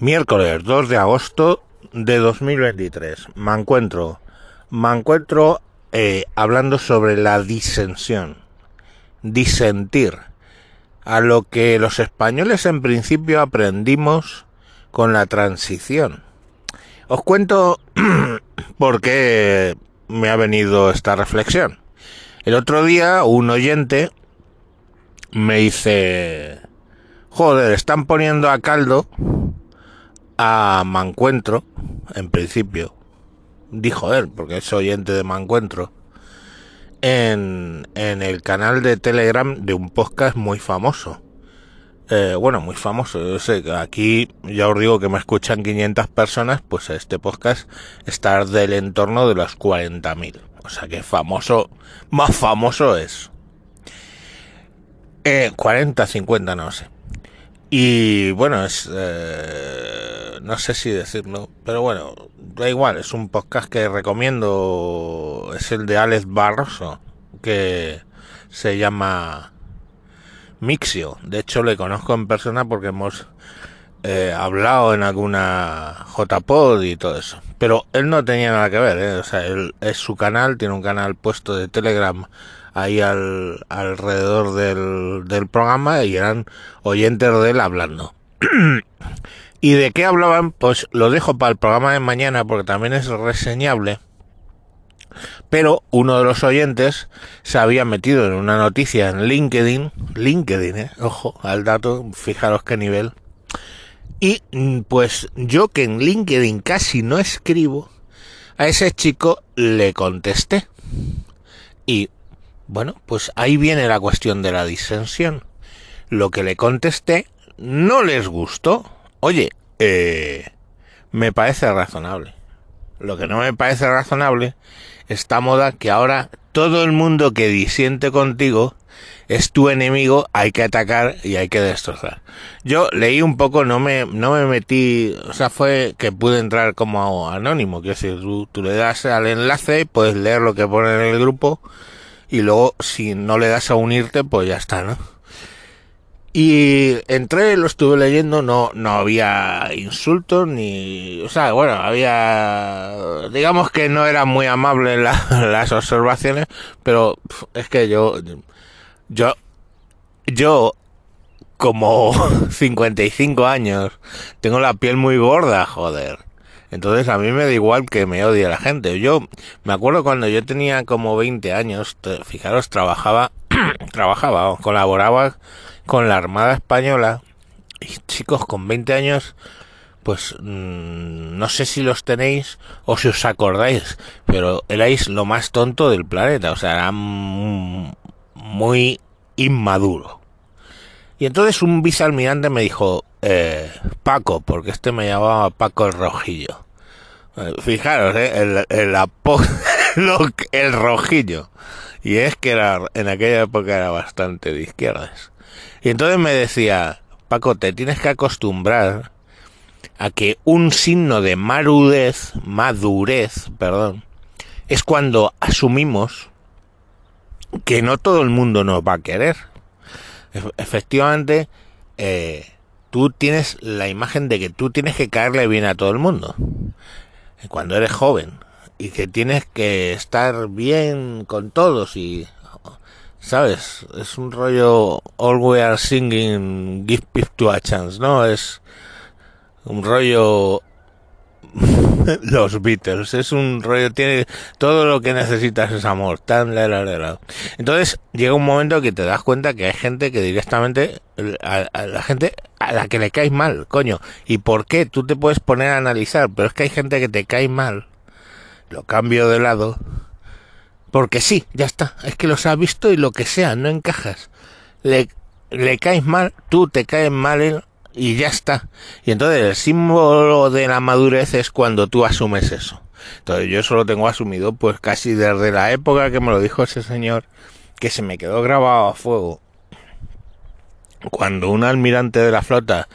Miércoles 2 de agosto de 2023. Me encuentro, me encuentro eh, hablando sobre la disensión, disentir, a lo que los españoles en principio aprendimos con la transición. Os cuento por qué me ha venido esta reflexión. El otro día un oyente me dice, joder, están poniendo a caldo a Mancuentro, en principio, dijo él, porque es oyente de Mancuentro, en, en el canal de Telegram de un podcast muy famoso. Eh, bueno, muy famoso. Yo sé aquí ya os digo que me escuchan 500 personas, pues este podcast está del entorno de los 40.000. O sea que famoso, más famoso es. Eh, 40, 50, no sé. Y bueno, es... Eh, no sé si decirlo, pero bueno, da igual, es un podcast que recomiendo, es el de Alex Barroso, que se llama Mixio. De hecho, le conozco en persona porque hemos eh, hablado en alguna JPod y todo eso. Pero él no tenía nada que ver, ¿eh? o sea, él es su canal, tiene un canal puesto de Telegram ahí al, alrededor del, del programa y eran oyentes de él hablando. ¿Y de qué hablaban? Pues lo dejo para el programa de mañana porque también es reseñable. Pero uno de los oyentes se había metido en una noticia en LinkedIn, LinkedIn, ¿eh? ojo al dato, fijaros qué nivel. Y pues yo que en LinkedIn casi no escribo, a ese chico le contesté. Y bueno, pues ahí viene la cuestión de la disensión. Lo que le contesté no les gustó. Oye, eh, me parece razonable. Lo que no me parece razonable esta moda que ahora todo el mundo que disiente contigo es tu enemigo, hay que atacar y hay que destrozar. Yo leí un poco, no me, no me metí, o sea, fue que pude entrar como anónimo, que decir, tú, tú le das al enlace, puedes leer lo que pone en el grupo y luego si no le das a unirte, pues ya está, ¿no? Y entré, lo estuve leyendo, no, no había insultos ni, o sea, bueno, había, digamos que no eran muy amables la, las observaciones, pero es que yo, yo, yo, como 55 años, tengo la piel muy gorda, joder. Entonces a mí me da igual que me odie la gente. Yo me acuerdo cuando yo tenía como 20 años, fijaros, trabajaba, trabajaba, colaboraba con la Armada Española y chicos con 20 años pues mmm, no sé si los tenéis o si os acordáis, pero erais lo más tonto del planeta, o sea, era muy inmaduro. Y entonces un vicealmirante me dijo, eh, Paco, porque este me llamaba Paco el Rojillo. Fijaros, ¿eh? el, el, el rojillo. Y es que era, en aquella época era bastante de izquierdas. Y entonces me decía, Paco, te tienes que acostumbrar a que un signo de madurez, madurez, perdón, es cuando asumimos que no todo el mundo nos va a querer. Efectivamente, eh, tú tienes la imagen de que tú tienes que caerle bien a todo el mundo cuando eres joven y que tienes que estar bien con todos y sabes es un rollo all we are singing give to a chance no es un rollo los Beatles. Es un rollo tiene todo lo que necesitas es amor tan la, la, la, entonces llega un momento que te das cuenta que hay gente que directamente a, la gente a la que le caes mal coño. Y por qué tú te puedes poner a analizar pero es que hay gente que te cae mal. Lo cambio de lado porque sí ya está es que los has visto y lo que sea no encajas le le caes mal tú te caes mal él y ya está. Y entonces el símbolo de la madurez es cuando tú asumes eso. Entonces yo eso lo tengo asumido pues casi desde la época que me lo dijo ese señor que se me quedó grabado a fuego. Cuando un almirante de la flota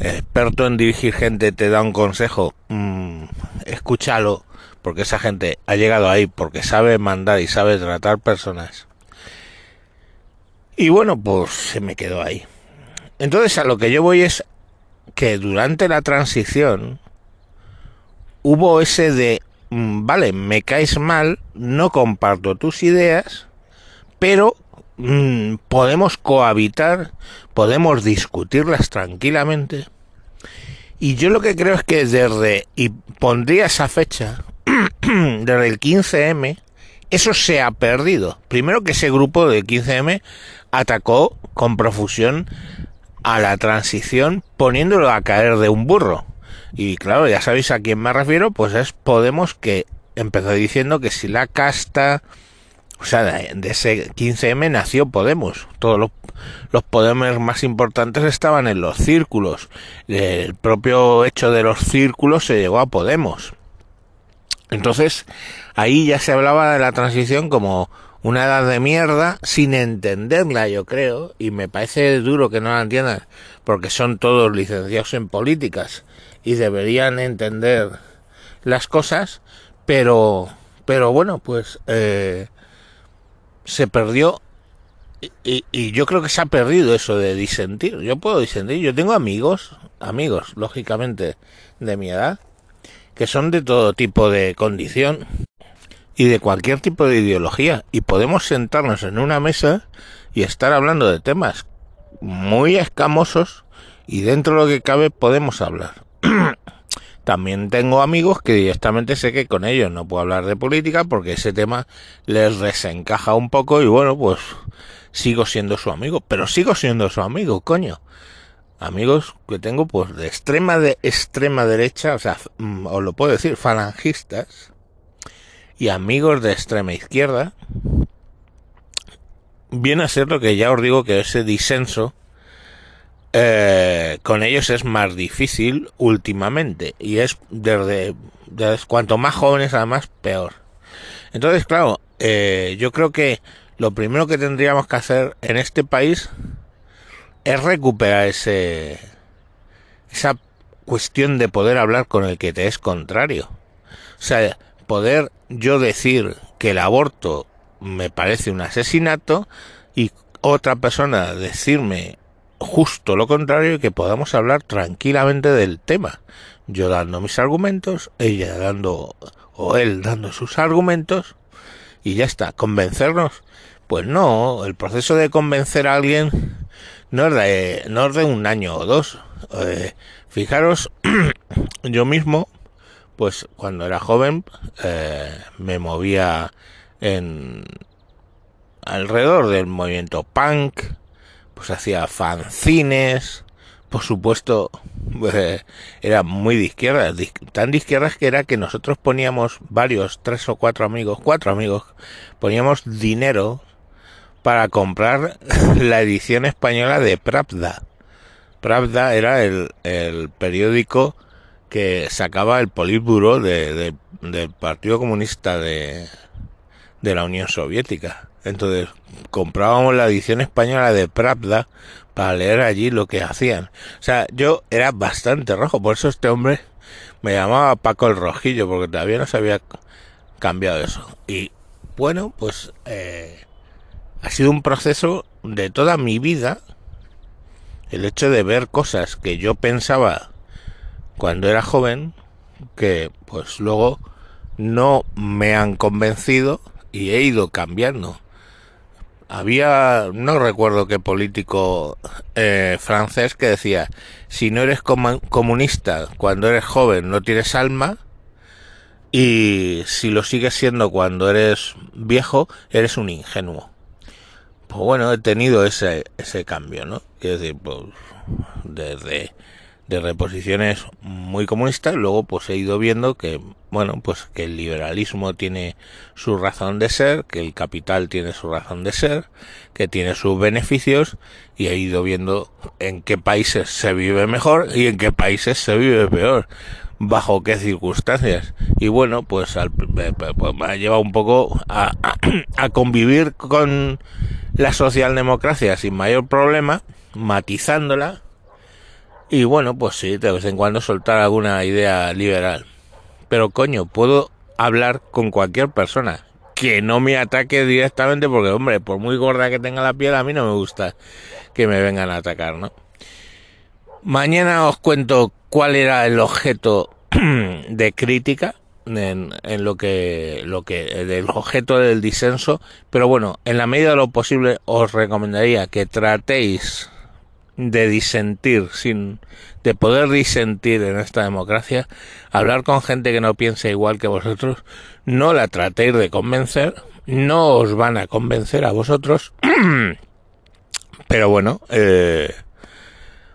experto en dirigir gente te da un consejo, mmm, escúchalo, porque esa gente ha llegado ahí porque sabe mandar y sabe tratar personas. Y bueno, pues se me quedó ahí. Entonces a lo que yo voy es que durante la transición hubo ese de, mm, vale, me caes mal, no comparto tus ideas, pero mm, podemos cohabitar, podemos discutirlas tranquilamente. Y yo lo que creo es que desde, y pondría esa fecha, desde el 15M, eso se ha perdido. Primero que ese grupo de 15M atacó con profusión a la transición poniéndolo a caer de un burro. Y claro, ya sabéis a quién me refiero, pues es Podemos que empezó diciendo que si la casta, o sea, de, ese 15M nació Podemos. Todos los, los Podemos más importantes estaban en los círculos. El propio hecho de los círculos se llegó a Podemos. Entonces, ahí ya se hablaba de la transición como una edad de mierda sin entenderla, yo creo, y me parece duro que no la entiendan, porque son todos licenciados en políticas y deberían entender las cosas, pero, pero bueno, pues eh, se perdió y, y, yo creo que se ha perdido eso de disentir. Yo puedo disentir, yo tengo amigos, amigos, lógicamente, de mi edad, que son de todo tipo de condición y de cualquier tipo de ideología y podemos sentarnos en una mesa y estar hablando de temas muy escamosos y dentro de lo que cabe podemos hablar. También tengo amigos que directamente sé que con ellos no puedo hablar de política porque ese tema les desencaja un poco y bueno, pues sigo siendo su amigo, pero sigo siendo su amigo, coño. Amigos que tengo pues de extrema de extrema derecha, o sea, mm, os lo puedo decir, falangistas, y amigos de extrema izquierda, viene a ser lo que ya os digo que ese disenso eh, con ellos es más difícil últimamente y es desde, cuanto más jóvenes además peor. Entonces, claro, eh, yo creo que lo primero que tendríamos que hacer en este país es recuperar ese esa cuestión de poder hablar con el que te es contrario. O sea, poder yo decir que el aborto me parece un asesinato y otra persona decirme justo lo contrario y que podamos hablar tranquilamente del tema. Yo dando mis argumentos, ella dando o él dando sus argumentos y ya está. ¿Convencernos? Pues no, el proceso de convencer a alguien no es de, no de un año o dos. Eh, fijaros, yo mismo pues cuando era joven eh, me movía en alrededor del movimiento punk, pues hacía fanzines, por supuesto eh, era muy de izquierda, tan de izquierdas que era que nosotros poníamos varios, tres o cuatro amigos, cuatro amigos, poníamos dinero para comprar la edición española de Pravda. Pravda era el, el periódico que sacaba el Politburo de, del Partido Comunista de, de la Unión Soviética. Entonces comprábamos la edición española de Pravda para leer allí lo que hacían. O sea, yo era bastante rojo, por eso este hombre me llamaba Paco el Rojillo, porque todavía no se había cambiado eso. Y bueno, pues eh, ha sido un proceso de toda mi vida el hecho de ver cosas que yo pensaba cuando era joven que pues luego no me han convencido y he ido cambiando. Había, no recuerdo qué político eh, francés que decía, si no eres comunista cuando eres joven no tienes alma y si lo sigues siendo cuando eres viejo eres un ingenuo. Pues bueno, he tenido ese, ese cambio, ¿no? Quiero decir, pues desde de reposiciones muy comunistas, luego pues he ido viendo que, bueno, pues que el liberalismo tiene su razón de ser, que el capital tiene su razón de ser, que tiene sus beneficios, y he ido viendo en qué países se vive mejor y en qué países se vive peor, bajo qué circunstancias. Y bueno, pues, al, pues me ha llevado un poco a, a convivir con la socialdemocracia sin mayor problema, matizándola, y bueno, pues sí, de vez en cuando soltar alguna idea liberal. Pero coño, puedo hablar con cualquier persona que no me ataque directamente porque, hombre, por muy gorda que tenga la piel, a mí no me gusta que me vengan a atacar, ¿no? Mañana os cuento cuál era el objeto de crítica en, lo que lo que del objeto del disenso pero bueno en la medida de lo posible os recomendaría que tratéis de disentir sin de poder disentir en esta democracia hablar con gente que no piense igual que vosotros no la tratéis de convencer no os van a convencer a vosotros pero bueno eh,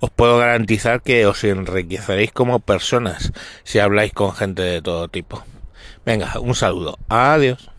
os puedo garantizar que os enriqueceréis como personas si habláis con gente de todo tipo. Venga, un saludo. Adiós.